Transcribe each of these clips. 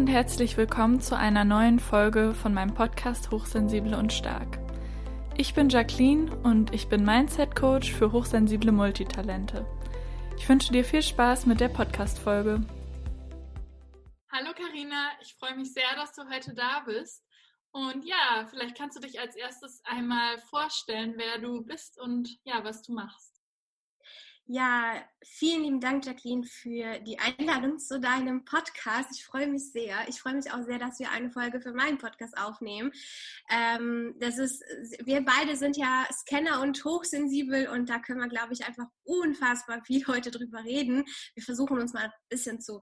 und herzlich willkommen zu einer neuen Folge von meinem Podcast Hochsensibel und Stark. Ich bin Jacqueline und ich bin Mindset Coach für hochsensible Multitalente. Ich wünsche dir viel Spaß mit der Podcast-Folge. Hallo Karina, ich freue mich sehr, dass du heute da bist. Und ja, vielleicht kannst du dich als erstes einmal vorstellen, wer du bist und ja, was du machst. Ja, vielen lieben Dank, Jacqueline, für die Einladung zu deinem Podcast. Ich freue mich sehr. Ich freue mich auch sehr, dass wir eine Folge für meinen Podcast aufnehmen. Ähm, das ist, wir beide sind ja Scanner und hochsensibel und da können wir, glaube ich, einfach unfassbar viel heute drüber reden. Wir versuchen uns mal ein bisschen zu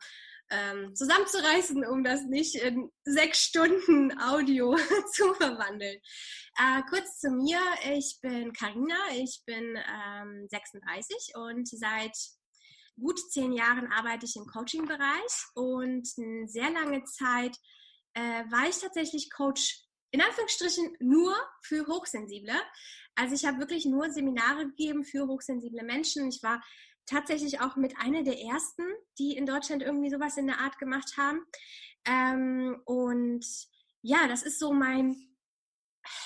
ähm, zusammenzureißen, um das nicht in sechs Stunden Audio zu verwandeln. Äh, kurz zu mir, ich bin Karina, ich bin ähm, 36 und seit gut zehn Jahren arbeite ich im Coaching-Bereich und eine sehr lange Zeit äh, war ich tatsächlich Coach in Anführungsstrichen nur für Hochsensible. Also ich habe wirklich nur Seminare gegeben für hochsensible Menschen. Ich war tatsächlich auch mit einer der ersten, die in Deutschland irgendwie sowas in der Art gemacht haben. Ähm, und ja, das ist so mein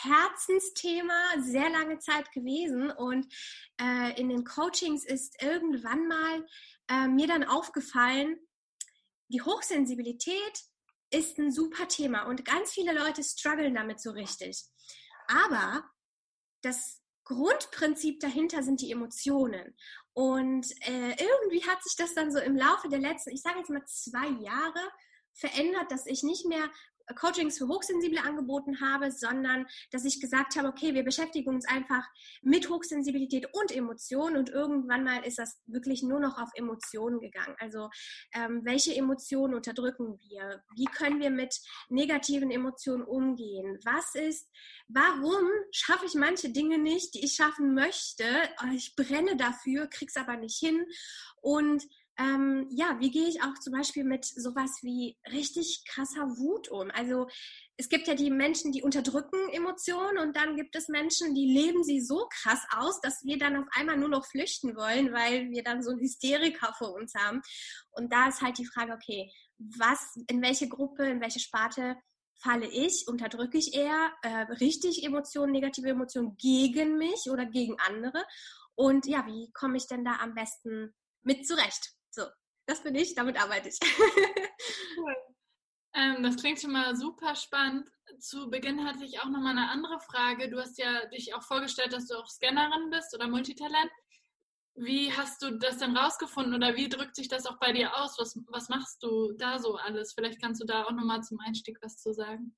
Herzensthema sehr lange Zeit gewesen. Und äh, in den Coachings ist irgendwann mal äh, mir dann aufgefallen, die Hochsensibilität ist ein super Thema und ganz viele Leute strugglen damit so richtig. Aber das Grundprinzip dahinter sind die Emotionen. Und äh, irgendwie hat sich das dann so im Laufe der letzten, ich sage jetzt mal zwei Jahre, verändert, dass ich nicht mehr Coachings für Hochsensible angeboten habe, sondern dass ich gesagt habe, okay, wir beschäftigen uns einfach mit Hochsensibilität und Emotionen und irgendwann mal ist das wirklich nur noch auf Emotionen gegangen. Also ähm, welche Emotionen unterdrücken wir? Wie können wir mit negativen Emotionen umgehen? Was ist, warum schaffe ich manche Dinge nicht, die ich schaffen möchte? Ich brenne dafür, krieg's aber nicht hin und ähm, ja, wie gehe ich auch zum Beispiel mit sowas wie richtig krasser Wut um? Also es gibt ja die Menschen, die unterdrücken Emotionen und dann gibt es Menschen, die leben sie so krass aus, dass wir dann auf einmal nur noch flüchten wollen, weil wir dann so einen Hysteriker vor uns haben. Und da ist halt die Frage, okay, was, in welche Gruppe, in welche Sparte falle ich, unterdrücke ich eher äh, richtig Emotionen, negative Emotionen gegen mich oder gegen andere? Und ja, wie komme ich denn da am besten mit zurecht? Das bin ich, damit arbeite ich. cool. Ähm, das klingt schon mal super spannend. Zu Beginn hatte ich auch noch mal eine andere Frage. Du hast ja dich auch vorgestellt, dass du auch Scannerin bist oder Multitalent. Wie hast du das denn rausgefunden oder wie drückt sich das auch bei dir aus? Was, was machst du da so alles? Vielleicht kannst du da auch noch mal zum Einstieg was zu sagen.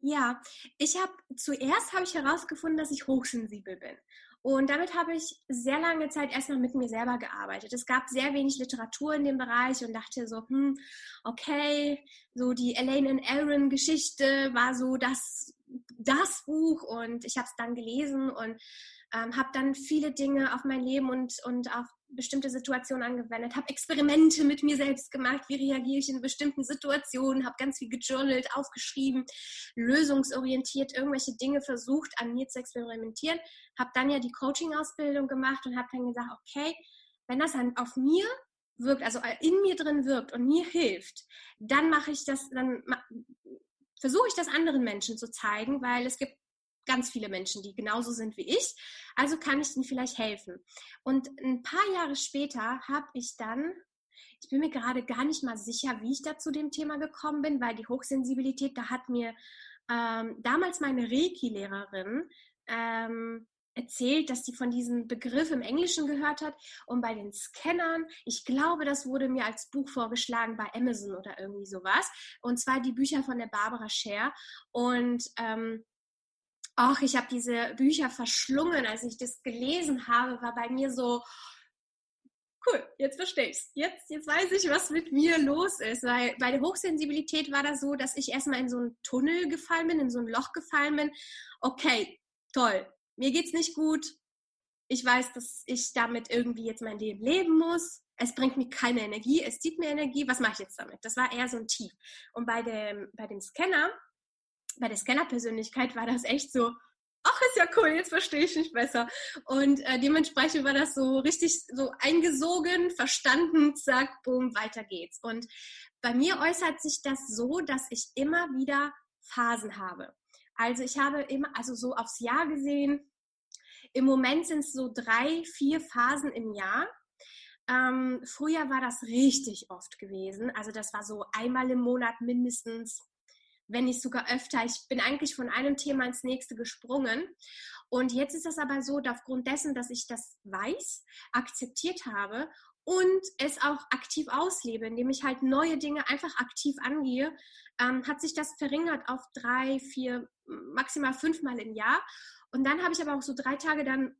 Ja, ich habe zuerst habe ich herausgefunden, dass ich hochsensibel bin. Und damit habe ich sehr lange Zeit erstmal mit mir selber gearbeitet. Es gab sehr wenig Literatur in dem Bereich und dachte so, hm, okay, so die Elaine and Aaron Geschichte war so das, das Buch und ich habe es dann gelesen und ähm, habe dann viele Dinge auf mein Leben und, und auf bestimmte Situationen angewendet, habe Experimente mit mir selbst gemacht, wie reagiere ich in bestimmten Situationen, habe ganz viel gejournalt, aufgeschrieben, lösungsorientiert irgendwelche Dinge versucht, an mir zu experimentieren, habe dann ja die Coaching-Ausbildung gemacht und habe dann gesagt, okay, wenn das dann auf mir wirkt, also in mir drin wirkt und mir hilft, dann mache ich das, dann versuche ich das anderen Menschen zu zeigen, weil es gibt ganz viele Menschen, die genauso sind wie ich. Also kann ich ihnen vielleicht helfen. Und ein paar Jahre später habe ich dann, ich bin mir gerade gar nicht mal sicher, wie ich da zu dem Thema gekommen bin, weil die Hochsensibilität, da hat mir ähm, damals meine Reiki-Lehrerin ähm, erzählt, dass sie von diesem Begriff im Englischen gehört hat und bei den Scannern, ich glaube, das wurde mir als Buch vorgeschlagen bei Amazon oder irgendwie sowas und zwar die Bücher von der Barbara Scher und ähm, ach, ich habe diese Bücher verschlungen, als ich das gelesen habe, war bei mir so, cool, jetzt verstehe ich's. Jetzt, jetzt weiß ich, was mit mir los ist. Weil bei der Hochsensibilität war das so, dass ich erstmal in so einen Tunnel gefallen bin, in so ein Loch gefallen bin. Okay, toll. Mir geht's nicht gut. Ich weiß, dass ich damit irgendwie jetzt mein Leben leben muss. Es bringt mir keine Energie, es zieht mir Energie. Was mache ich jetzt damit? Das war eher so ein Tief. Und bei dem, bei dem Scanner bei der Scanner-Persönlichkeit war das echt so, ach, ist ja cool, jetzt verstehe ich mich besser. Und äh, dementsprechend war das so richtig so eingesogen, verstanden, zack, boom, weiter geht's. Und bei mir äußert sich das so, dass ich immer wieder Phasen habe. Also ich habe immer, also so aufs Jahr gesehen, im Moment sind es so drei, vier Phasen im Jahr. Ähm, früher war das richtig oft gewesen. Also das war so einmal im Monat mindestens, wenn nicht sogar öfter. Ich bin eigentlich von einem Thema ins nächste gesprungen. Und jetzt ist das aber so, aufgrund dessen, dass ich das weiß, akzeptiert habe und es auch aktiv auslebe, indem ich halt neue Dinge einfach aktiv angehe, ähm, hat sich das verringert auf drei, vier, maximal fünfmal im Jahr. Und dann habe ich aber auch so drei Tage dann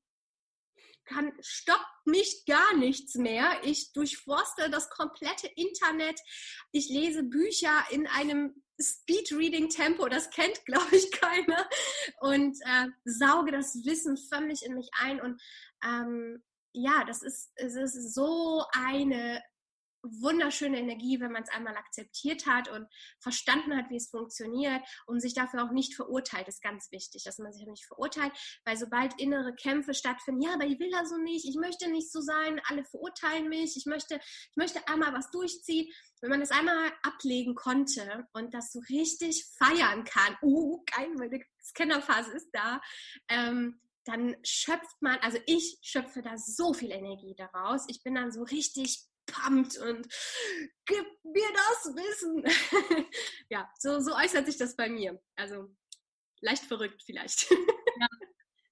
kann, stoppt mich gar nichts mehr. Ich durchforste das komplette Internet. Ich lese Bücher in einem Speed-Reading-Tempo, das kennt, glaube ich, keiner. Und äh, sauge das Wissen förmlich in mich ein. Und ähm, ja, das ist, es ist so eine wunderschöne Energie, wenn man es einmal akzeptiert hat und verstanden hat, wie es funktioniert und sich dafür auch nicht verurteilt, ist ganz wichtig, dass man sich nicht verurteilt, weil sobald innere Kämpfe stattfinden, ja, aber ich will das so nicht, ich möchte nicht so sein, alle verurteilen mich, ich möchte, ich möchte einmal was durchziehen, wenn man das einmal ablegen konnte und das so richtig feiern kann, uh, geil, meine Scannerphase ist da, ähm, dann schöpft man, also ich schöpfe da so viel Energie daraus. Ich bin dann so richtig pumped und gib mir das Wissen. ja, so, so äußert sich das bei mir. Also leicht verrückt vielleicht. ja.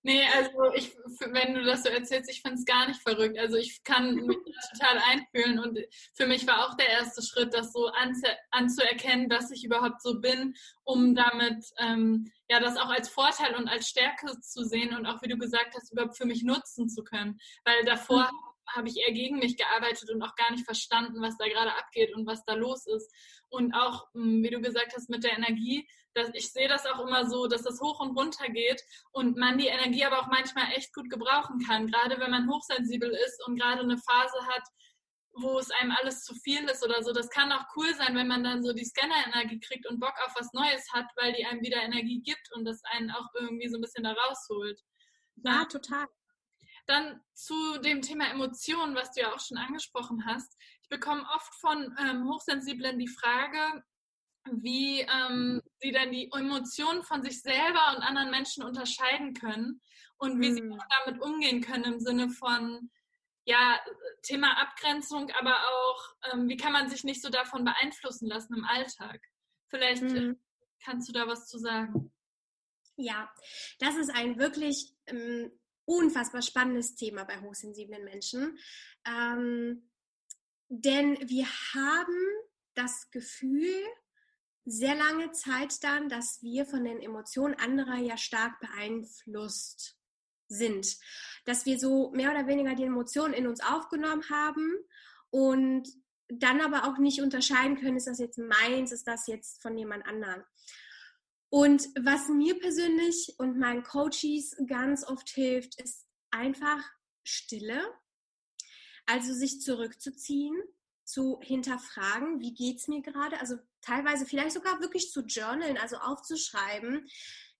Nee, also ich, wenn du das so erzählst, ich finde es gar nicht verrückt. Also ich kann mich total einfühlen und für mich war auch der erste Schritt, das so anzu anzuerkennen, dass ich überhaupt so bin, um damit ähm, ja das auch als Vorteil und als Stärke zu sehen und auch wie du gesagt hast, überhaupt für mich nutzen zu können. Weil davor mhm habe ich eher gegen mich gearbeitet und auch gar nicht verstanden, was da gerade abgeht und was da los ist. Und auch, hm, wie du gesagt hast, mit der Energie, dass ich sehe das auch immer so, dass das hoch und runter geht und man die Energie aber auch manchmal echt gut gebrauchen kann, gerade wenn man hochsensibel ist und gerade eine Phase hat, wo es einem alles zu viel ist oder so. Das kann auch cool sein, wenn man dann so die Scanner-Energie kriegt und Bock auf was Neues hat, weil die einem wieder Energie gibt und das einen auch irgendwie so ein bisschen da rausholt. Ja, total. Dann zu dem Thema Emotionen, was du ja auch schon angesprochen hast. Ich bekomme oft von ähm, Hochsensiblen die Frage, wie ähm, sie dann die Emotionen von sich selber und anderen Menschen unterscheiden können und wie mhm. sie damit umgehen können im Sinne von ja, Thema Abgrenzung, aber auch, ähm, wie kann man sich nicht so davon beeinflussen lassen im Alltag? Vielleicht mhm. kannst du da was zu sagen. Ja, das ist ein wirklich ähm, unfassbar spannendes Thema bei hochsensiblen Menschen. Ähm, denn wir haben das Gefühl, sehr lange Zeit dann, dass wir von den Emotionen anderer ja stark beeinflusst sind. Dass wir so mehr oder weniger die Emotionen in uns aufgenommen haben und dann aber auch nicht unterscheiden können, ist das jetzt meins, ist das jetzt von jemand anderem. Und was mir persönlich und meinen Coaches ganz oft hilft, ist einfach Stille. Also sich zurückzuziehen, zu hinterfragen, wie geht es mir gerade? Also teilweise vielleicht sogar wirklich zu journalen, also aufzuschreiben,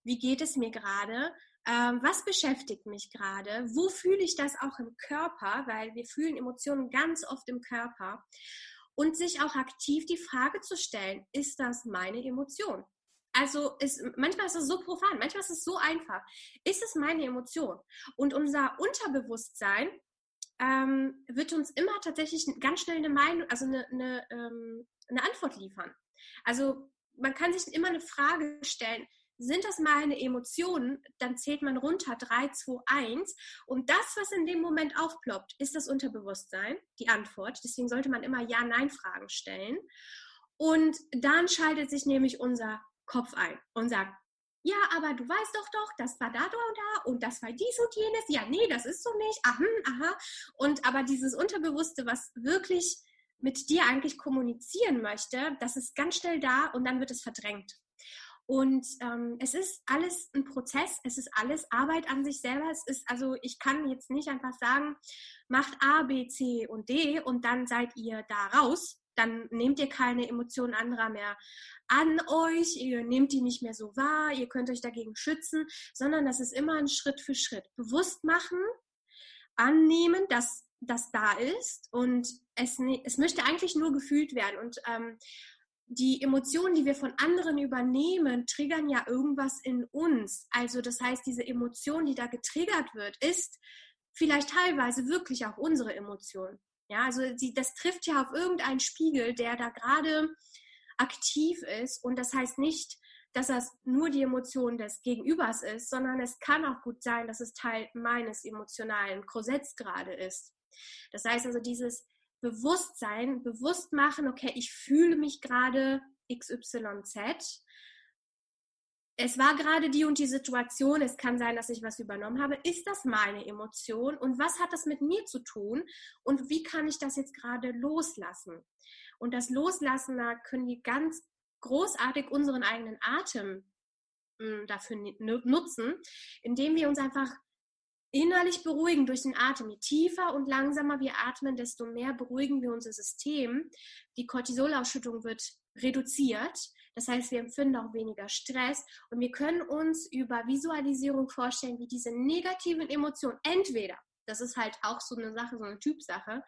wie geht es mir gerade? Ähm, was beschäftigt mich gerade? Wo fühle ich das auch im Körper? Weil wir fühlen Emotionen ganz oft im Körper. Und sich auch aktiv die Frage zu stellen, ist das meine Emotion? Also ist, manchmal ist es so profan, manchmal ist es so einfach. Ist es meine Emotion? Und unser Unterbewusstsein ähm, wird uns immer tatsächlich ganz schnell eine Meinung, also eine, eine, ähm, eine Antwort liefern. Also man kann sich immer eine Frage stellen, sind das meine Emotionen, dann zählt man runter 3, 2, 1 und das, was in dem Moment aufploppt, ist das Unterbewusstsein, die Antwort. Deswegen sollte man immer Ja-Nein-Fragen stellen. Und dann schaltet sich nämlich unser Kopf ein und sagt, ja, aber du weißt doch doch, das war da, da und da und das war dies und jenes. Ja, nee, das ist so nicht. Aha, aha. Und aber dieses Unterbewusste, was wirklich mit dir eigentlich kommunizieren möchte, das ist ganz schnell da und dann wird es verdrängt. Und ähm, es ist alles ein Prozess, es ist alles Arbeit an sich selber. Es ist, also ich kann jetzt nicht einfach sagen, macht A, B, C und D und dann seid ihr da raus. Dann nehmt ihr keine Emotionen anderer mehr an euch, ihr nehmt die nicht mehr so wahr, ihr könnt euch dagegen schützen, sondern das ist immer ein Schritt für Schritt. Bewusst machen, annehmen, dass das da ist und es, es möchte eigentlich nur gefühlt werden. Und ähm, die Emotionen, die wir von anderen übernehmen, triggern ja irgendwas in uns. Also das heißt, diese Emotion, die da getriggert wird, ist vielleicht teilweise wirklich auch unsere Emotion. Ja, also die, das trifft ja auf irgendeinen Spiegel, der da gerade aktiv ist. Und das heißt nicht, dass das nur die Emotion des Gegenübers ist, sondern es kann auch gut sein, dass es Teil meines emotionalen Korsetts gerade ist. Das heißt also dieses Bewusstsein, bewusst machen, okay, ich fühle mich gerade XYZ. Es war gerade die und die Situation, es kann sein, dass ich was übernommen habe. Ist das meine Emotion und was hat das mit mir zu tun und wie kann ich das jetzt gerade loslassen? Und das Loslassen, da können wir ganz großartig unseren eigenen Atem hm, dafür nutzen, indem wir uns einfach innerlich beruhigen durch den Atem. Je tiefer und langsamer wir atmen, desto mehr beruhigen wir unser System. Die Cortisolausschüttung wird reduziert. Das heißt, wir empfinden auch weniger Stress und wir können uns über Visualisierung vorstellen, wie diese negativen Emotionen entweder, das ist halt auch so eine Sache, so eine Typsache,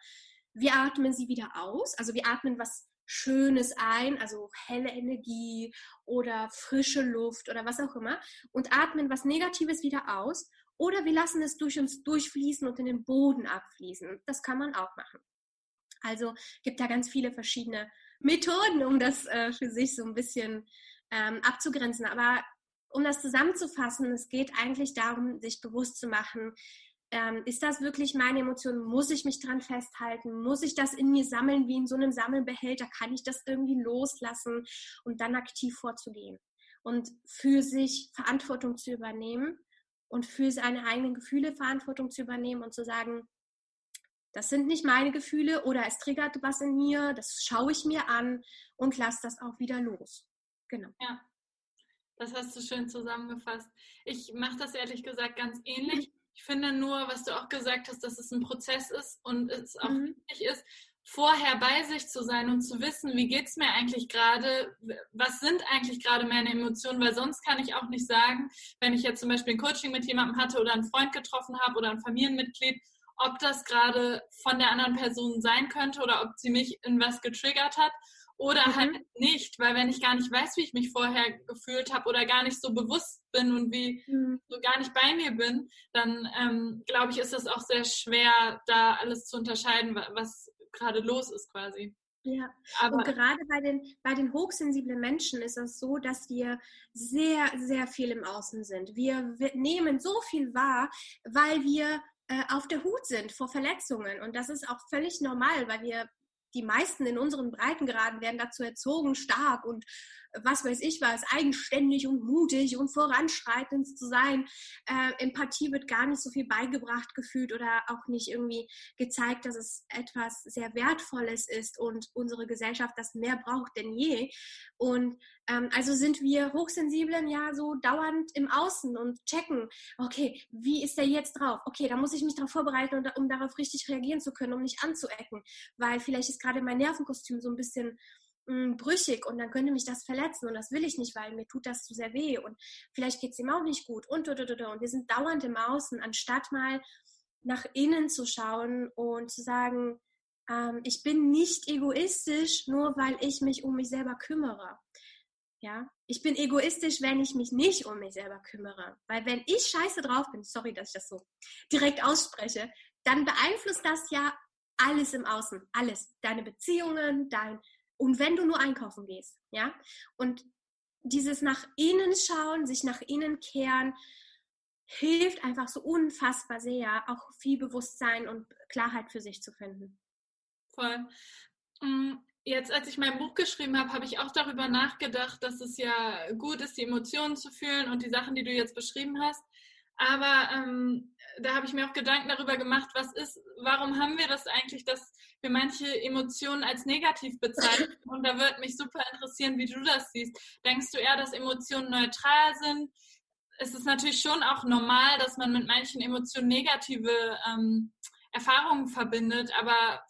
wir atmen sie wieder aus, also wir atmen was Schönes ein, also helle Energie oder frische Luft oder was auch immer und atmen was Negatives wieder aus oder wir lassen es durch uns durchfließen und in den Boden abfließen. Das kann man auch machen. Also gibt da ganz viele verschiedene Methoden, um das äh, für sich so ein bisschen ähm, abzugrenzen. Aber um das zusammenzufassen, es geht eigentlich darum, sich bewusst zu machen, ähm, ist das wirklich meine Emotion? Muss ich mich dran festhalten? Muss ich das in mir sammeln wie in so einem Sammelbehälter? Kann ich das irgendwie loslassen und dann aktiv vorzugehen? Und für sich Verantwortung zu übernehmen und für seine eigenen Gefühle Verantwortung zu übernehmen und zu sagen, das sind nicht meine Gefühle oder es triggert was in mir, das schaue ich mir an und lasse das auch wieder los. Genau. Ja, das hast du schön zusammengefasst. Ich mache das ehrlich gesagt ganz ähnlich. Ich finde nur, was du auch gesagt hast, dass es ein Prozess ist und es auch mhm. wichtig ist, vorher bei sich zu sein und zu wissen, wie geht es mir eigentlich gerade, was sind eigentlich gerade meine Emotionen, weil sonst kann ich auch nicht sagen, wenn ich jetzt zum Beispiel ein Coaching mit jemandem hatte oder einen Freund getroffen habe oder ein Familienmitglied, ob das gerade von der anderen Person sein könnte oder ob sie mich in was getriggert hat oder mhm. halt nicht, weil wenn ich gar nicht weiß, wie ich mich vorher gefühlt habe oder gar nicht so bewusst bin und wie mhm. so gar nicht bei mir bin, dann ähm, glaube ich, ist es auch sehr schwer, da alles zu unterscheiden, was gerade los ist quasi. Ja, aber und gerade bei den, bei den hochsensiblen Menschen ist es so, dass wir sehr, sehr viel im Außen sind. Wir, wir nehmen so viel wahr, weil wir äh, auf der Hut sind vor Verletzungen. Und das ist auch völlig normal, weil wir die meisten in unseren Breitengraden werden dazu erzogen, stark und was weiß ich was, eigenständig und mutig und voranschreitend zu sein. Äh, Empathie wird gar nicht so viel beigebracht gefühlt oder auch nicht irgendwie gezeigt, dass es etwas sehr Wertvolles ist und unsere Gesellschaft das mehr braucht denn je. Und ähm, also sind wir Hochsensiblen ja so dauernd im Außen und checken, okay, wie ist der jetzt drauf? Okay, da muss ich mich darauf vorbereiten, um darauf richtig reagieren zu können, um nicht anzuecken, weil vielleicht ist gerade mein Nervenkostüm so ein bisschen mh, brüchig und dann könnte mich das verletzen und das will ich nicht, weil mir tut das zu sehr weh und vielleicht geht es ihm auch nicht gut und, und, und, und. Wir sind dauernd im Außen, anstatt mal nach innen zu schauen und zu sagen, ähm, ich bin nicht egoistisch, nur weil ich mich um mich selber kümmere. Ja, ich bin egoistisch, wenn ich mich nicht um mich selber kümmere. Weil wenn ich scheiße drauf bin, sorry, dass ich das so direkt ausspreche, dann beeinflusst das ja alles im Außen, alles. Deine Beziehungen, dein und wenn du nur einkaufen gehst, ja, und dieses nach innen schauen, sich nach innen kehren, hilft einfach so unfassbar sehr, auch viel Bewusstsein und Klarheit für sich zu finden. Voll. Mm, jetzt, als ich mein Buch geschrieben habe, habe ich auch darüber nachgedacht, dass es ja gut ist, die Emotionen zu fühlen und die Sachen, die du jetzt beschrieben hast. Aber ähm, da habe ich mir auch Gedanken darüber gemacht, was ist, warum haben wir das eigentlich, dass wir manche Emotionen als negativ bezeichnen? Und da würde mich super interessieren, wie du das siehst. Denkst du eher, dass Emotionen neutral sind? Es ist natürlich schon auch normal, dass man mit manchen Emotionen negative ähm, Erfahrungen verbindet, aber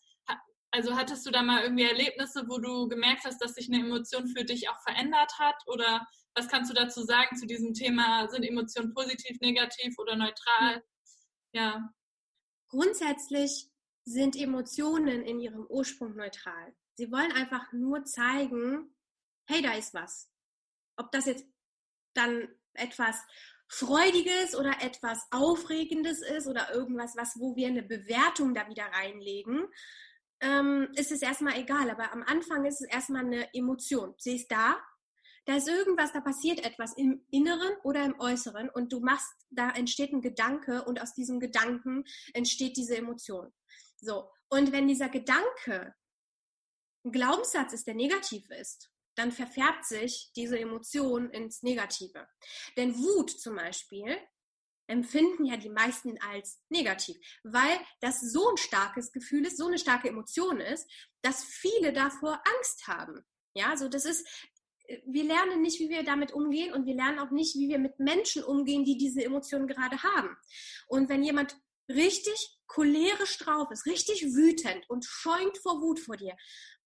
also hattest du da mal irgendwie Erlebnisse, wo du gemerkt hast, dass sich eine Emotion für dich auch verändert hat? Oder was kannst du dazu sagen zu diesem Thema? Sind Emotionen positiv, negativ oder neutral? Ja. Grundsätzlich sind Emotionen in ihrem Ursprung neutral. Sie wollen einfach nur zeigen, hey, da ist was. Ob das jetzt dann etwas Freudiges oder etwas Aufregendes ist oder irgendwas, was, wo wir eine Bewertung da wieder reinlegen, ähm, ist es erstmal egal. Aber am Anfang ist es erstmal eine Emotion. Sie ist da, da ist irgendwas, da passiert etwas im Inneren oder im Äußeren und du machst, da entsteht ein Gedanke und aus diesem Gedanken entsteht diese Emotion. So. Und wenn dieser Gedanke ein Glaubenssatz ist, der negativ ist, dann verfärbt sich diese Emotion ins Negative. Denn Wut zum Beispiel empfinden ja die meisten als negativ, weil das so ein starkes Gefühl ist, so eine starke Emotion ist, dass viele davor Angst haben. Ja, so das ist, wir lernen nicht, wie wir damit umgehen und wir lernen auch nicht, wie wir mit Menschen umgehen, die diese Emotionen gerade haben. Und wenn jemand richtig cholerisch drauf ist, richtig wütend und schäumt vor Wut vor dir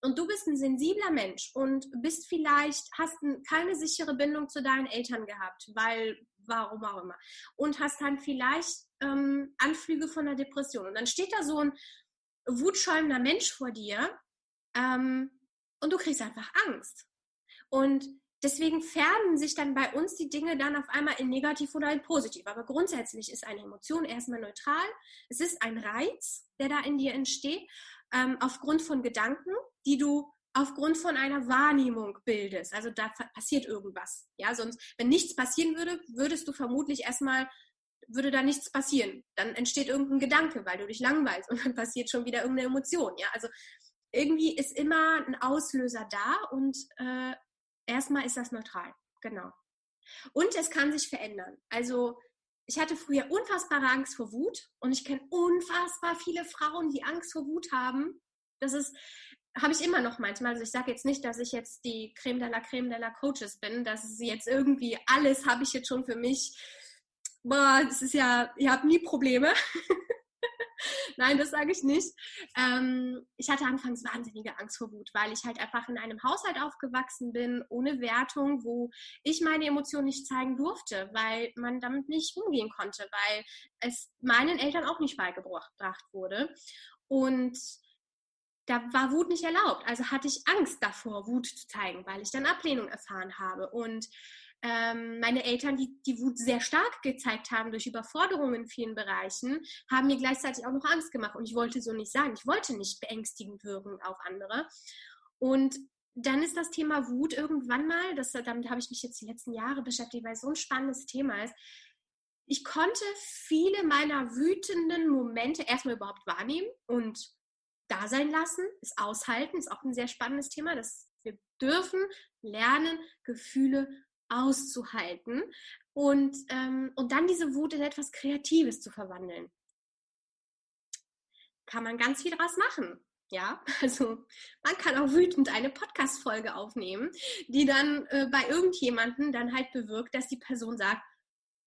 und du bist ein sensibler Mensch und bist vielleicht, hast keine sichere Bindung zu deinen Eltern gehabt, weil, warum auch immer, und hast dann vielleicht ähm, Anflüge von einer Depression. Und dann steht da so ein wutschäumender Mensch vor dir ähm, und du kriegst einfach Angst. Und deswegen färben sich dann bei uns die Dinge dann auf einmal in negativ oder in positiv. Aber grundsätzlich ist eine Emotion erstmal neutral. Es ist ein Reiz, der da in dir entsteht, ähm, aufgrund von Gedanken die du aufgrund von einer Wahrnehmung bildest. Also da passiert irgendwas. Ja, sonst, wenn nichts passieren würde, würdest du vermutlich erstmal, würde da nichts passieren. Dann entsteht irgendein Gedanke, weil du dich langweilst und dann passiert schon wieder irgendeine Emotion. Ja, also irgendwie ist immer ein Auslöser da und äh, erstmal ist das neutral. Genau. Und es kann sich verändern. Also ich hatte früher unfassbare Angst vor Wut und ich kenne unfassbar viele Frauen, die Angst vor Wut haben. Das ist, habe ich immer noch manchmal. Also ich sage jetzt nicht, dass ich jetzt die Creme de la Creme de la Coaches bin, dass es jetzt irgendwie alles habe ich jetzt schon für mich. Boah, das ist ja, ihr habt nie Probleme. Nein, das sage ich nicht. Ähm, ich hatte anfangs wahnsinnige Angst vor Wut, weil ich halt einfach in einem Haushalt aufgewachsen bin, ohne Wertung, wo ich meine Emotionen nicht zeigen durfte, weil man damit nicht umgehen konnte, weil es meinen Eltern auch nicht beigebracht wurde. Und da war Wut nicht erlaubt. Also hatte ich Angst davor, Wut zu zeigen, weil ich dann Ablehnung erfahren habe. Und ähm, meine Eltern, die die Wut sehr stark gezeigt haben durch Überforderungen in vielen Bereichen, haben mir gleichzeitig auch noch Angst gemacht. Und ich wollte so nicht sein. Ich wollte nicht beängstigend wirken auf andere. Und dann ist das Thema Wut irgendwann mal, das, damit habe ich mich jetzt die letzten Jahre beschäftigt, weil es so ein spannendes Thema ist. Ich konnte viele meiner wütenden Momente erstmal überhaupt wahrnehmen und da sein lassen, es aushalten, ist auch ein sehr spannendes Thema. dass wir dürfen lernen, Gefühle auszuhalten und, ähm, und dann diese Wut in etwas Kreatives zu verwandeln. Kann man ganz viel draus machen. Ja, also man kann auch wütend eine Podcast-Folge aufnehmen, die dann äh, bei irgendjemanden dann halt bewirkt, dass die Person sagt,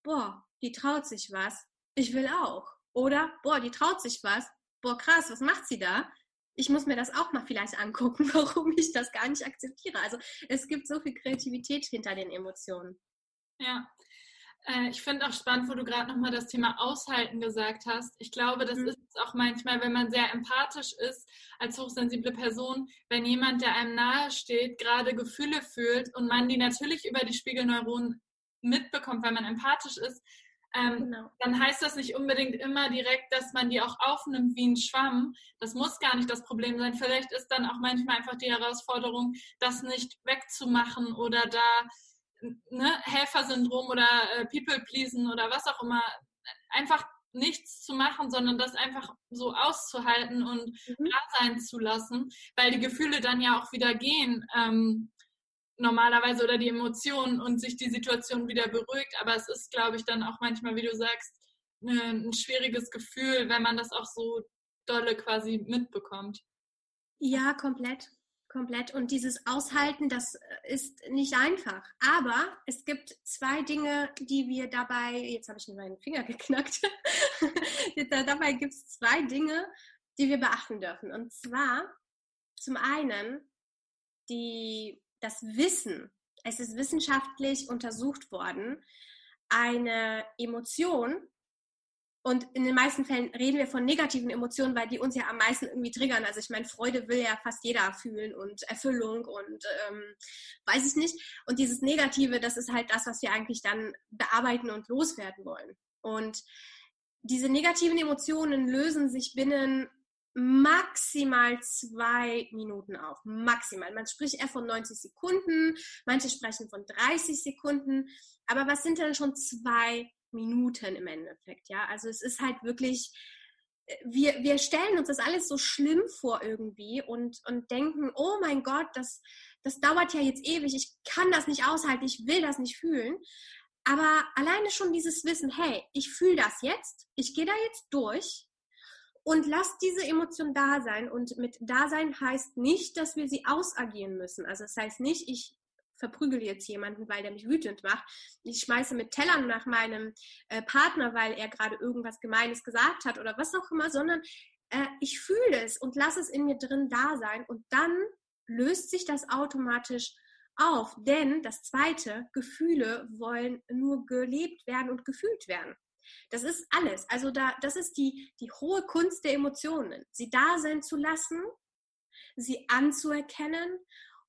boah, die traut sich was, ich will auch. Oder, boah, die traut sich was, boah, krass, was macht sie da? Ich muss mir das auch mal vielleicht angucken, warum ich das gar nicht akzeptiere. Also es gibt so viel Kreativität hinter den Emotionen. Ja, äh, ich finde auch spannend, wo du gerade nochmal das Thema Aushalten gesagt hast. Ich glaube, das mhm. ist auch manchmal, wenn man sehr empathisch ist als hochsensible Person, wenn jemand, der einem nahe steht, gerade Gefühle fühlt und man die natürlich über die Spiegelneuronen mitbekommt, weil man empathisch ist, ähm, genau. dann heißt das nicht unbedingt immer direkt, dass man die auch aufnimmt wie ein Schwamm. Das muss gar nicht das Problem sein. Vielleicht ist dann auch manchmal einfach die Herausforderung, das nicht wegzumachen oder da ne, Helfersyndrom oder äh, People-Pleasen oder was auch immer, einfach nichts zu machen, sondern das einfach so auszuhalten und mhm. da sein zu lassen, weil die Gefühle dann ja auch wieder gehen. Ähm, normalerweise oder die Emotionen und sich die Situation wieder beruhigt. Aber es ist, glaube ich, dann auch manchmal, wie du sagst, ne, ein schwieriges Gefühl, wenn man das auch so dolle quasi mitbekommt. Ja, komplett. Komplett. Und dieses Aushalten, das ist nicht einfach. Aber es gibt zwei Dinge, die wir dabei, jetzt habe ich mir meinen Finger geknackt, dabei gibt es zwei Dinge, die wir beachten dürfen. Und zwar zum einen die das Wissen, es ist wissenschaftlich untersucht worden, eine Emotion Und in den meisten Fällen reden wir von negativen Emotionen, weil die uns ja am meisten irgendwie triggern. Also ich meine, Freude will ja fast jeder fühlen und Erfüllung und ähm, weiß ich nicht. Und dieses Negative, das ist halt das, was wir eigentlich dann bearbeiten und loswerden wollen. Und diese negativen Emotionen lösen sich binnen maximal zwei Minuten auf. Maximal. Man spricht eher von 90 Sekunden, manche sprechen von 30 Sekunden. Aber was sind denn schon zwei Minuten im Endeffekt? Ja, also es ist halt wirklich, äh, wir, wir stellen uns das alles so schlimm vor irgendwie und, und denken, oh mein Gott, das, das dauert ja jetzt ewig, ich kann das nicht aushalten, ich will das nicht fühlen. Aber alleine schon dieses Wissen, hey, ich fühle das jetzt, ich gehe da jetzt durch und lass diese Emotion da sein. Und mit da sein heißt nicht, dass wir sie ausagieren müssen. Also das heißt nicht, ich verprügel jetzt jemanden, weil der mich wütend macht. Ich schmeiße mit Tellern nach meinem äh, Partner, weil er gerade irgendwas Gemeines gesagt hat oder was auch immer, sondern äh, ich fühle es und lasse es in mir drin da sein und dann löst sich das automatisch auf. Denn das Zweite, Gefühle wollen nur gelebt werden und gefühlt werden. Das ist alles. Also da, das ist die, die hohe Kunst der Emotionen. Sie da sein zu lassen, sie anzuerkennen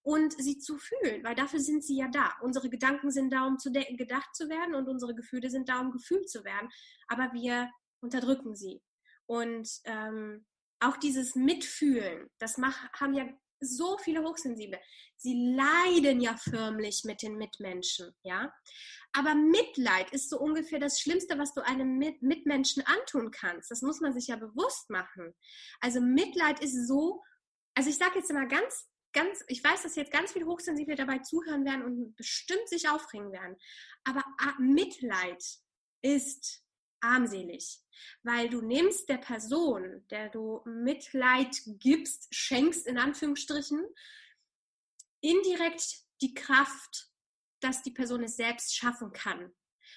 und sie zu fühlen, weil dafür sind sie ja da. Unsere Gedanken sind da, um zu gedacht zu werden und unsere Gefühle sind da, um gefühlt zu werden. Aber wir unterdrücken sie. Und ähm, auch dieses Mitfühlen, das mach, haben ja so viele Hochsensible. Sie leiden ja förmlich mit den Mitmenschen, ja. Aber Mitleid ist so ungefähr das Schlimmste, was du einem Mitmenschen antun kannst. Das muss man sich ja bewusst machen. Also Mitleid ist so, also ich sage jetzt immer ganz, ganz, ich weiß, dass jetzt ganz viele Hochsensible dabei zuhören werden und bestimmt sich aufregen werden. Aber Mitleid ist armselig, weil du nimmst der Person, der du Mitleid gibst, schenkst in Anführungsstrichen, indirekt die Kraft, dass die Person es selbst schaffen kann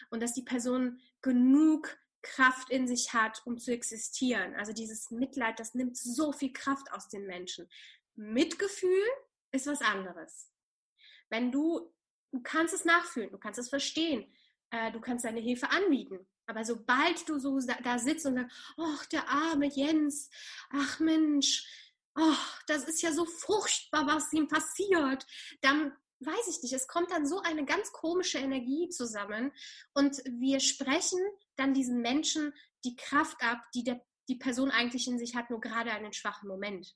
und dass die Person genug Kraft in sich hat, um zu existieren. Also dieses Mitleid, das nimmt so viel Kraft aus den Menschen. Mitgefühl ist was anderes. Wenn du, du kannst es nachfühlen, du kannst es verstehen, äh, du kannst deine Hilfe anbieten. Aber sobald du so da sitzt und sagst, ach, der arme Jens, ach Mensch, oh, das ist ja so furchtbar, was ihm passiert, dann weiß ich nicht, es kommt dann so eine ganz komische Energie zusammen und wir sprechen dann diesen Menschen die Kraft ab, die der, die Person eigentlich in sich hat, nur gerade einen schwachen Moment.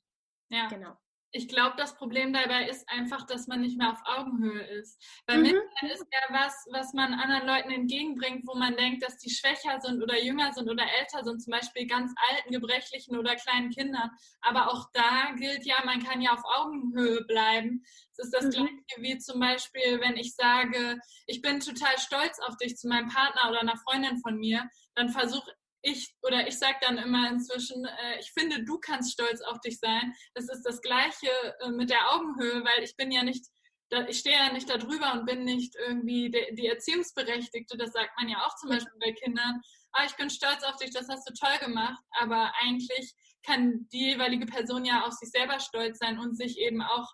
Ja. Genau ich glaube, das Problem dabei ist einfach, dass man nicht mehr auf Augenhöhe ist. Weil mhm. Mitleid ist ja was, was man anderen Leuten entgegenbringt, wo man denkt, dass die schwächer sind oder jünger sind oder älter sind, zum Beispiel ganz alten, gebrechlichen oder kleinen Kindern. Aber auch da gilt ja, man kann ja auf Augenhöhe bleiben. Es ist das mhm. gleiche wie zum Beispiel, wenn ich sage, ich bin total stolz auf dich zu meinem Partner oder einer Freundin von mir, dann versuche ich oder ich sage dann immer inzwischen, äh, ich finde, du kannst stolz auf dich sein. Das ist das Gleiche äh, mit der Augenhöhe, weil ich bin ja nicht, da, ich stehe ja nicht da drüber und bin nicht irgendwie de, die Erziehungsberechtigte. Das sagt man ja auch zum Beispiel bei Kindern. Ah, ich bin stolz auf dich, das hast du toll gemacht. Aber eigentlich kann die jeweilige Person ja auf sich selber stolz sein und sich eben auch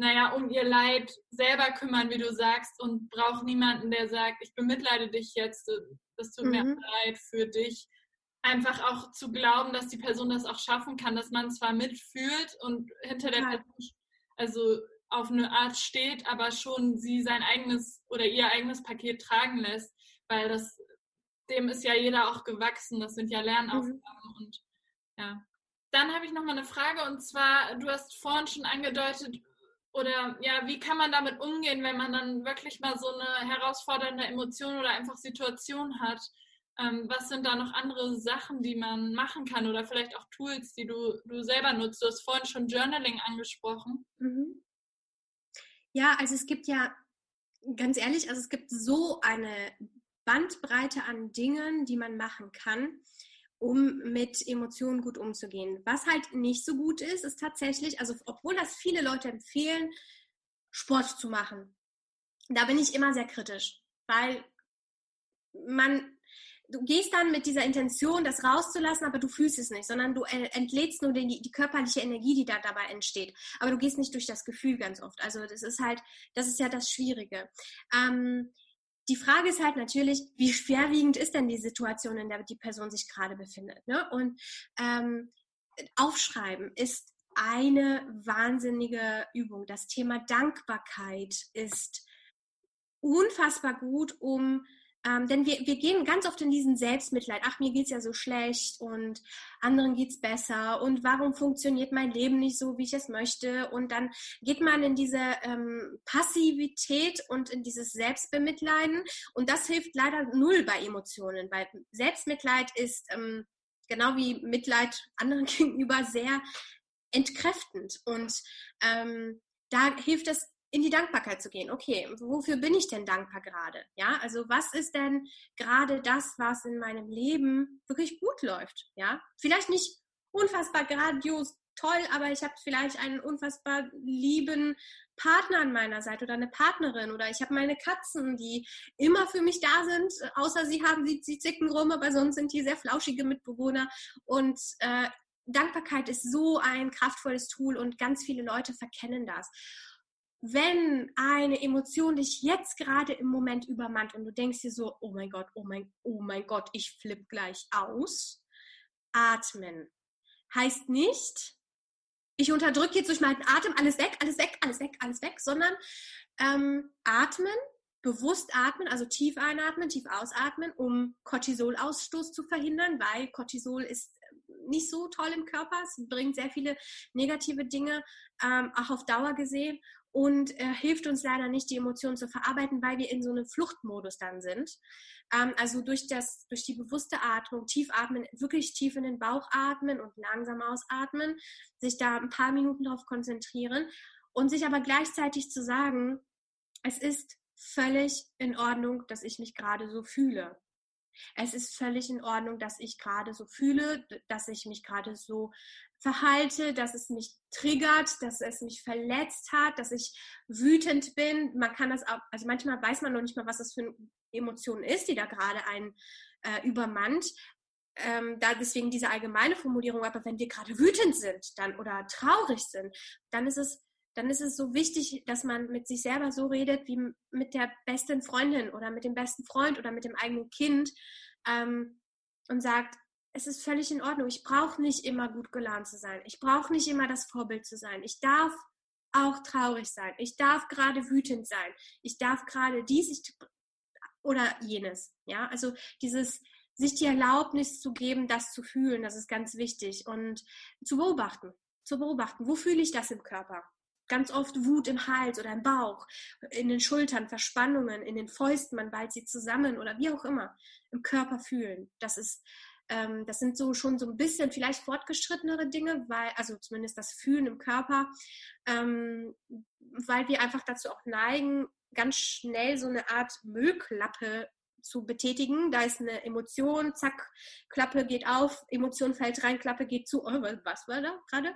naja, um ihr Leid selber kümmern, wie du sagst, und braucht niemanden, der sagt, ich bemitleide dich jetzt, das tut mhm. mir leid für dich. Einfach auch zu glauben, dass die Person das auch schaffen kann, dass man zwar mitfühlt und hinter der Person, also auf eine Art steht, aber schon sie sein eigenes oder ihr eigenes Paket tragen lässt, weil das dem ist ja jeder auch gewachsen. Das sind ja Lernaufgaben mhm. und ja. Dann habe ich noch mal eine Frage und zwar, du hast vorhin schon angedeutet, oder ja, wie kann man damit umgehen, wenn man dann wirklich mal so eine herausfordernde Emotion oder einfach Situation hat? Ähm, was sind da noch andere Sachen, die man machen kann oder vielleicht auch Tools, die du, du selber nutzt? Du hast vorhin schon Journaling angesprochen. Mhm. Ja, also es gibt ja, ganz ehrlich, also es gibt so eine Bandbreite an Dingen, die man machen kann um mit Emotionen gut umzugehen. Was halt nicht so gut ist, ist tatsächlich, also obwohl das viele Leute empfehlen, Sport zu machen. Da bin ich immer sehr kritisch, weil man, du gehst dann mit dieser Intention, das rauszulassen, aber du fühlst es nicht, sondern du entlädst nur die, die körperliche Energie, die da dabei entsteht. Aber du gehst nicht durch das Gefühl ganz oft. Also das ist halt, das ist ja das Schwierige. Ähm, die Frage ist halt natürlich, wie schwerwiegend ist denn die Situation, in der die Person sich gerade befindet. Ne? Und ähm, aufschreiben ist eine wahnsinnige Übung. Das Thema Dankbarkeit ist unfassbar gut, um ähm, denn wir, wir gehen ganz oft in diesen Selbstmitleid. Ach, mir geht es ja so schlecht und anderen geht es besser. Und warum funktioniert mein Leben nicht so, wie ich es möchte? Und dann geht man in diese ähm, Passivität und in dieses Selbstbemitleiden. Und das hilft leider null bei Emotionen, weil Selbstmitleid ist ähm, genau wie Mitleid anderen gegenüber sehr entkräftend. Und ähm, da hilft es in die Dankbarkeit zu gehen. Okay, wofür bin ich denn dankbar gerade? Ja, also was ist denn gerade das, was in meinem Leben wirklich gut läuft? Ja, vielleicht nicht unfassbar grandios toll, aber ich habe vielleicht einen unfassbar lieben Partner an meiner Seite oder eine Partnerin oder ich habe meine Katzen, die immer für mich da sind, außer sie haben sie, sie zicken rum, aber sonst sind die sehr flauschige Mitbewohner und äh, Dankbarkeit ist so ein kraftvolles Tool und ganz viele Leute verkennen das wenn eine Emotion dich jetzt gerade im Moment übermannt und du denkst dir so, oh mein Gott, oh mein, oh mein Gott, ich flipp gleich aus, atmen. Heißt nicht, ich unterdrücke jetzt durch meinen Atem alles weg, alles weg, alles weg, alles weg, sondern ähm, atmen, bewusst atmen, also tief einatmen, tief ausatmen, um Cortisolausstoß zu verhindern, weil Cortisol ist nicht so toll im Körper. Es bringt sehr viele negative Dinge, ähm, auch auf Dauer gesehen und äh, hilft uns leider nicht, die Emotionen zu verarbeiten, weil wir in so einem Fluchtmodus dann sind. Ähm, also durch, das, durch die bewusste Atmung, tief atmen, wirklich tief in den Bauch atmen und langsam ausatmen, sich da ein paar Minuten darauf konzentrieren und sich aber gleichzeitig zu sagen, es ist völlig in Ordnung, dass ich mich gerade so fühle. Es ist völlig in Ordnung, dass ich gerade so fühle, dass ich mich gerade so verhalte, dass es mich triggert, dass es mich verletzt hat, dass ich wütend bin. Man kann das auch, also manchmal weiß man noch nicht mal, was das für eine Emotion ist, die da gerade einen äh, übermannt. Ähm, da deswegen diese allgemeine Formulierung, aber wenn wir gerade wütend sind dann oder traurig sind, dann ist es dann ist es so wichtig, dass man mit sich selber so redet wie mit der besten Freundin oder mit dem besten Freund oder mit dem eigenen Kind ähm, und sagt, es ist völlig in Ordnung. Ich brauche nicht immer gut gelaunt zu sein. Ich brauche nicht immer das Vorbild zu sein. Ich darf auch traurig sein. Ich darf gerade wütend sein. Ich darf gerade dies ich, oder jenes. Ja, also dieses sich die Erlaubnis zu geben, das zu fühlen, das ist ganz wichtig und zu beobachten. Zu beobachten, wo fühle ich das im Körper? Ganz oft Wut im Hals oder im Bauch, in den Schultern, Verspannungen, in den Fäusten, man ballt sie zusammen oder wie auch immer. Im Körper fühlen. Das ist ähm, das sind so schon so ein bisschen vielleicht fortgeschrittenere Dinge, weil, also zumindest das Fühlen im Körper, ähm, weil wir einfach dazu auch neigen, ganz schnell so eine Art Müllklappe zu betätigen. Da ist eine Emotion, zack, Klappe geht auf, Emotion fällt rein, Klappe geht zu. Oh, was war da gerade?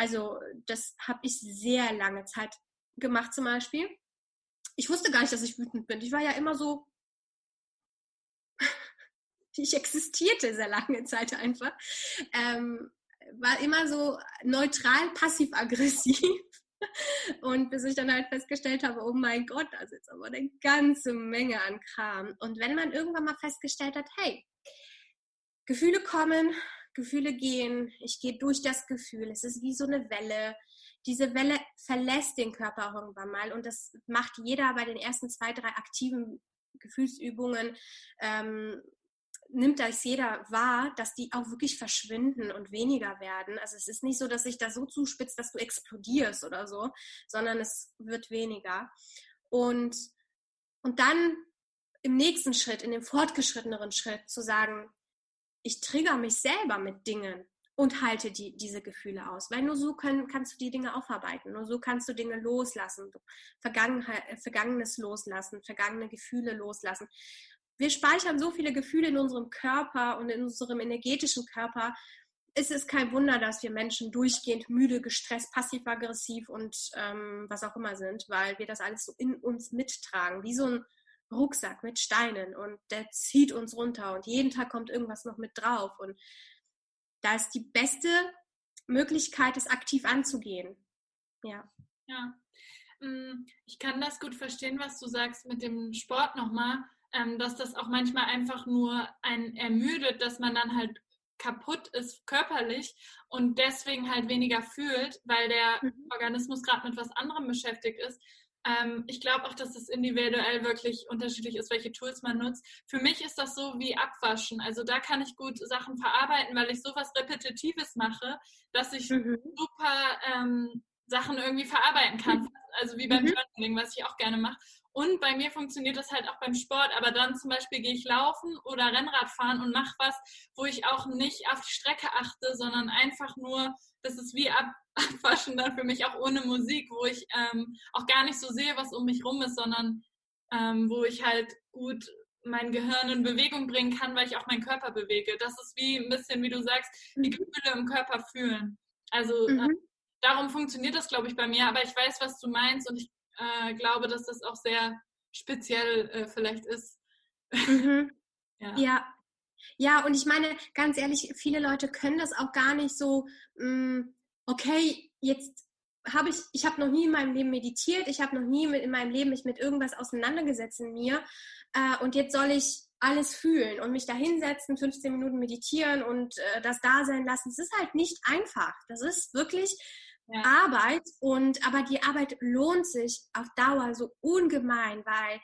Also das habe ich sehr lange Zeit gemacht zum Beispiel. Ich wusste gar nicht, dass ich wütend bin. Ich war ja immer so, ich existierte sehr lange Zeit einfach, ähm, war immer so neutral passiv-aggressiv. Und bis ich dann halt festgestellt habe, oh mein Gott, da ist jetzt aber eine ganze Menge an Kram. Und wenn man irgendwann mal festgestellt hat, hey, Gefühle kommen, Gefühle gehen, ich gehe durch das Gefühl, es ist wie so eine Welle. Diese Welle verlässt den Körper auch irgendwann mal und das macht jeder bei den ersten zwei, drei aktiven Gefühlsübungen ähm, nimmt das jeder wahr, dass die auch wirklich verschwinden und weniger werden. Also es ist nicht so, dass sich da so zuspitzt, dass du explodierst oder so, sondern es wird weniger. Und, und dann im nächsten Schritt, in dem fortgeschritteneren Schritt zu sagen, ich trigger mich selber mit Dingen und halte die, diese Gefühle aus. Weil nur so können, kannst du die Dinge aufarbeiten. Nur so kannst du Dinge loslassen, Vergangenheit, Vergangenes loslassen, vergangene Gefühle loslassen wir speichern so viele Gefühle in unserem Körper und in unserem energetischen Körper. Es ist kein Wunder, dass wir Menschen durchgehend müde, gestresst, passiv-aggressiv und ähm, was auch immer sind, weil wir das alles so in uns mittragen, wie so ein Rucksack mit Steinen und der zieht uns runter und jeden Tag kommt irgendwas noch mit drauf. Und da ist die beste Möglichkeit, es aktiv anzugehen. Ja. Ja. mm, ich kann das gut verstehen, was du sagst mit dem Sport nochmal, ähm, dass das auch manchmal einfach nur einen ermüdet, dass man dann halt kaputt ist körperlich und deswegen halt weniger fühlt, weil der mhm. Organismus gerade mit was anderem beschäftigt ist. Ähm, ich glaube auch, dass es individuell wirklich unterschiedlich ist, welche Tools man nutzt. Für mich ist das so wie Abwaschen. Also da kann ich gut Sachen verarbeiten, weil ich sowas Repetitives mache, dass ich mhm. super ähm, Sachen irgendwie verarbeiten kann. Also wie beim mhm. Journaling, was ich auch gerne mache. Und bei mir funktioniert das halt auch beim Sport, aber dann zum Beispiel gehe ich laufen oder Rennrad fahren und mache was, wo ich auch nicht auf die Strecke achte, sondern einfach nur, das ist wie ab, abwaschen dann für mich auch ohne Musik, wo ich ähm, auch gar nicht so sehe, was um mich rum ist, sondern ähm, wo ich halt gut mein Gehirn in Bewegung bringen kann, weil ich auch meinen Körper bewege. Das ist wie ein bisschen, wie du sagst, die mhm. Gefühle im Körper fühlen. Also mhm. äh, darum funktioniert das, glaube ich, bei mir. Aber ich weiß, was du meinst und ich äh, glaube, dass das auch sehr speziell äh, vielleicht ist. Mhm. ja. ja. Ja, und ich meine, ganz ehrlich, viele Leute können das auch gar nicht so, mh, mm, okay, jetzt habe ich, ich habe noch nie in meinem Leben meditiert, ich habe noch nie mit, in meinem Leben mich mit irgendwas auseinandergesetzt in mir äh, und jetzt soll ich alles fühlen und mich da hinsetzen, 15 Minuten meditieren und äh, das da sein lassen. Es ist halt nicht einfach. Das ist wirklich ja. Arbeit und aber die Arbeit lohnt sich auf Dauer so ungemein, weil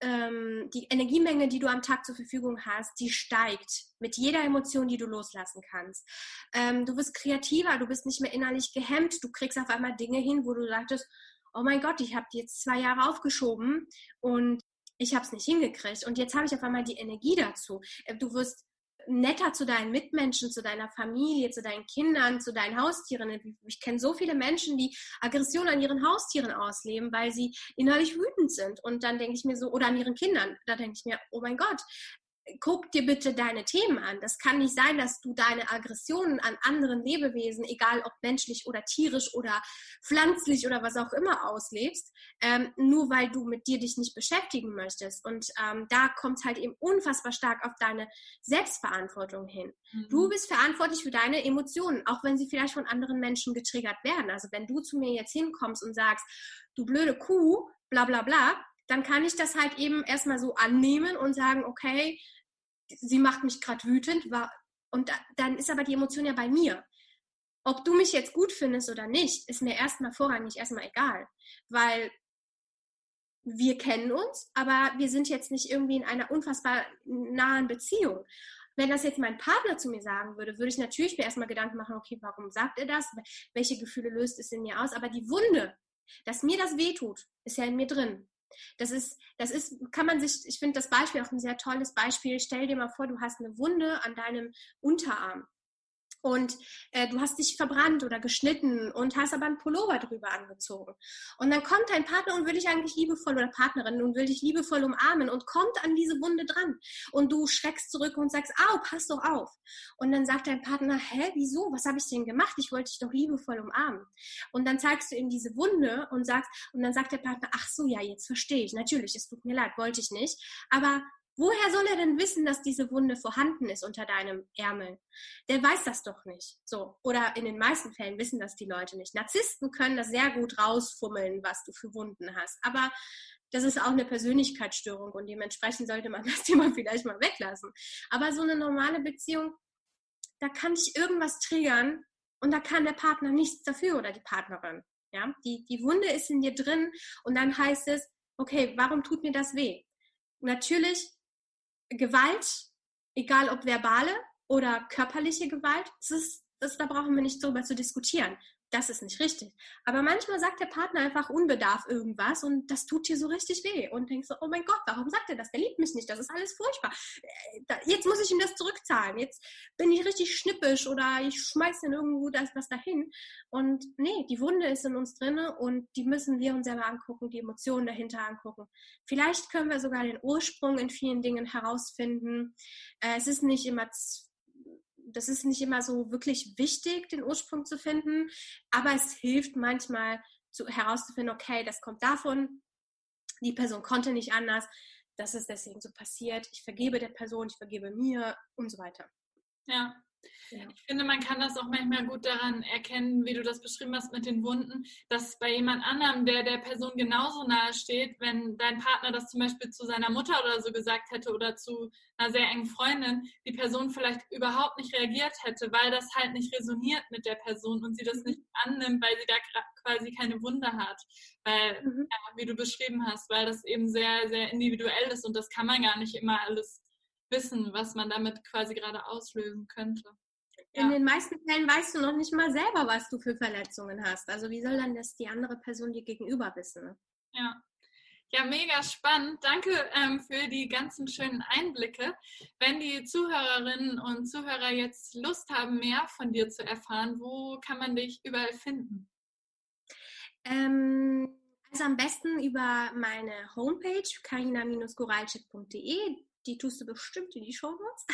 ähm, die Energiemenge, die du am Tag zur Verfügung hast, die steigt mit jeder Emotion, die du loslassen kannst. Ähm, du bist kreativer, du bist nicht mehr innerlich gehemmt, du kriegst auf einmal Dinge hin, wo du sagtest, oh mein Gott, ich habe jetzt zwei Jahre aufgeschoben und ich habe es nicht hingekriegt und jetzt habe ich auf einmal die Energie dazu. Äh, du wirst netter zu deinen Mitmenschen, zu deiner Familie, zu deinen Kindern, zu deinen Haustieren. Ich kenne so viele Menschen, die Aggression an ihren Haustieren ausleben, weil sie innerlich wütend sind. Und dann denke ich mir so, oder an ihren Kindern, da denke ich mir, oh mein Gott, guck dir bitte deine Themen an. Das kann nicht sein, dass du deine Aggressionen an anderen Lebewesen, egal ob menschlich oder tierisch oder pflanzlich oder was auch immer auslebst, ähm, nur weil du mit dir dich nicht beschäftigen möchtest. Und ähm, da kommt es halt eben unfassbar stark auf deine Selbstverantwortung hin. Mhm. Du bist verantwortlich für deine Emotionen, auch wenn sie vielleicht von anderen Menschen getriggert werden. Also wenn du zu mir jetzt hinkommst und sagst, du blöde Kuh, bla bla bla, dann kann ich das halt eben erstmal so annehmen und sagen, okay, sie macht mich gerade wütend, und da, dann ist aber die Emotion ja bei mir. Ob du mich jetzt gut findest oder nicht, ist mir erstmal vorrangig erstmal egal, weil wir kennen uns, aber wir sind jetzt nicht irgendwie in einer unfassbar nahen Beziehung. Wenn das jetzt mein Partner zu mir sagen würde, würde ich natürlich mir erstmal Gedanken machen, okay, warum sagt er das? Welche Gefühle löst es in mir aus? Aber die Wunde, dass mir das wehtut, ist ja in mir drin. Das ist, das ist, kann man sich, ich finde das Beispiel auch ein sehr tolles Beispiel. Stell dir mal vor, du hast eine Wunde an deinem Unterarm und äh, du hast dich verbrannt oder geschnitten und hast aber einen Pullover drüber angezogen. Und dann kommt dein Partner und will dich eigentlich liebevoll oder Partnerin und will dich liebevoll umarmen und kommt an diese Wunde dran. Und du schreckst zurück und sagst, au, pass doch auf. Und dann sagt dein Partner, hä, wieso? Was habe ich denn gemacht? Ich wollte dich doch liebevoll umarmen. Und dann zeigst du ihm diese Wunde und sagst, und dann sagt der Partner, ach so, ja, jetzt verstehe ich. Natürlich, es tut mir leid, wollte ich nicht. Aber Woher soll er denn wissen, dass diese Wunde vorhanden ist unter deinem Ärmel? Der weiß das doch nicht. So. Oder in den meisten Fällen wissen das die Leute nicht. Narzissten können das sehr gut rausfummeln, was du für Wunden hast. Aber das ist auch eine Persönlichkeitsstörung und dementsprechend sollte man das Thema vielleicht mal weglassen. Aber so eine normale Beziehung, da kann dich irgendwas triggern und da kann der Partner nichts dafür oder die Partnerin. Ja, die, die Wunde ist in dir drin und dann heißt es, okay, warum tut mir das weh? Natürlich Gewalt, egal ob verbale oder körperliche Gewalt, das ist, das, da brauchen wir nicht drüber zu diskutieren das ist nicht richtig. Aber manchmal sagt der Partner einfach unbedarf irgendwas und das tut dir so richtig weh und denkst so, oh mein Gott, warum sagt er das? Der liebt mich nicht, das ist alles furchtbar. Äh, jetzt muss ich ihm das zurückzahlen. Jetzt bin ich richtig schnippisch oder ich schmeiß dann irgendwo das was dahin. Und nee, die Wunde ist in uns drinne und die müssen wir uns selber angucken, die Emotionen dahinter angucken. Vielleicht können wir sogar den Ursprung in vielen Dingen herausfinden. Äh, es ist nicht immer das ist nicht immer so wirklich wichtig, den Ursprung zu finden, aber es hilft manchmal zu, herauszufinden, okay, das kommt davon, die Person konnte nicht anders, das ist deswegen so passiert, ich vergebe der Person, ich vergebe mir und so weiter. Ja, Ich finde, man kann das auch manchmal gut daran erkennen, wie du das beschrieben hast mit den Wunden, dass bei jemand anderem, der der Person genauso nahe steht, wenn dein Partner das zum Beispiel zu seiner Mutter oder so gesagt hätte oder zu einer sehr engen Freundin, die Person vielleicht überhaupt nicht reagiert hätte, weil das halt nicht resoniert mit der Person und sie das nicht annimmt, weil sie da quasi keine Wunde hat. Weil, mhm. ja, wie du beschrieben hast, weil das eben sehr, sehr individuell ist und das kann man gar nicht immer alles wissen, was man damit quasi gerade auslösen könnte. In den meisten Fällen weißt du noch nicht mal selber, was du für Verletzungen hast. Also wie soll dann das die andere Person dir gegenüber wissen? Ja. Ja, mega spannend. Danke ähm, für die ganzen schönen Einblicke. Wenn die Zuhörerinnen und Zuhörer jetzt Lust haben, mehr von dir zu erfahren, wo kann man dich überall finden? Ähm, also am besten über meine Homepage karina-goralczyk.de. Die tust du bestimmt in die Show Notes.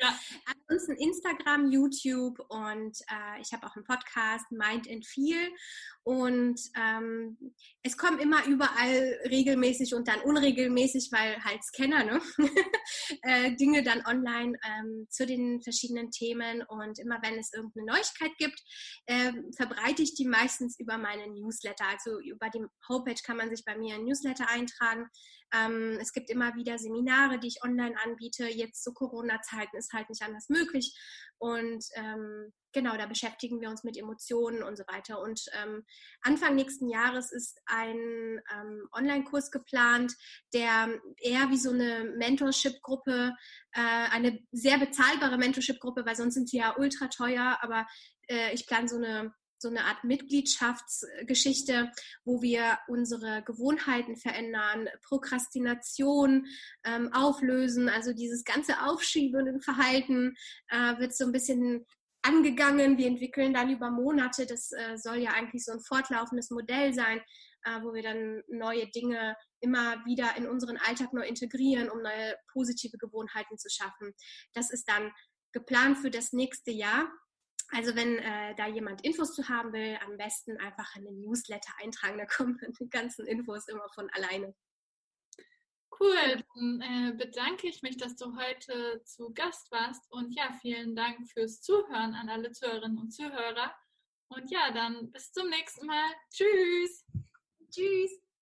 Ja. Ansonsten Instagram, YouTube und äh, ich habe auch einen Podcast, Mind and Feel. Und ähm, es kommen immer überall regelmäßig und dann unregelmäßig, weil halt Scanner, ne? äh, Dinge dann online ähm, zu den verschiedenen Themen. Und immer wenn es irgendeine Neuigkeit gibt, äh, verbreite ich die meistens über meine Newsletter. Also über die Homepage kann man sich bei mir ein Newsletter eintragen. Ähm, es gibt immer wieder Seminare, die ich online anbiete. Jetzt zu Corona-Zeiten ist halt nicht anders möglich. Und ähm, genau, da beschäftigen wir uns mit Emotionen und so weiter. Und ähm, Anfang nächsten Jahres ist ein ähm, Online-Kurs geplant, der eher wie so eine Mentorship-Gruppe, äh, eine sehr bezahlbare Mentorship-Gruppe, weil sonst sind sie ja ultra teuer, aber äh, ich plane so eine so eine Art Mitgliedschaftsgeschichte, wo wir unsere Gewohnheiten verändern, Prokrastination ähm, auflösen, also dieses ganze aufschiebende Verhalten äh, wird so ein bisschen angegangen. Wir entwickeln dann über Monate, das äh, soll ja eigentlich so ein fortlaufendes Modell sein, äh, wo wir dann neue Dinge immer wieder in unseren Alltag neu integrieren, um neue positive Gewohnheiten zu schaffen. Das ist dann geplant für das nächste Jahr. Also wenn äh, da jemand Infos zu haben will, am besten einfach in den Newsletter eintragen, da kommen die ganzen Infos immer von alleine. Cool, dann äh, bedanke ich mich, dass du heute zu Gast warst und ja, vielen Dank fürs Zuhören an alle Zuhörerinnen und Zuhörer. Und ja, dann bis zum nächsten Mal. Tschüss. Tschüss.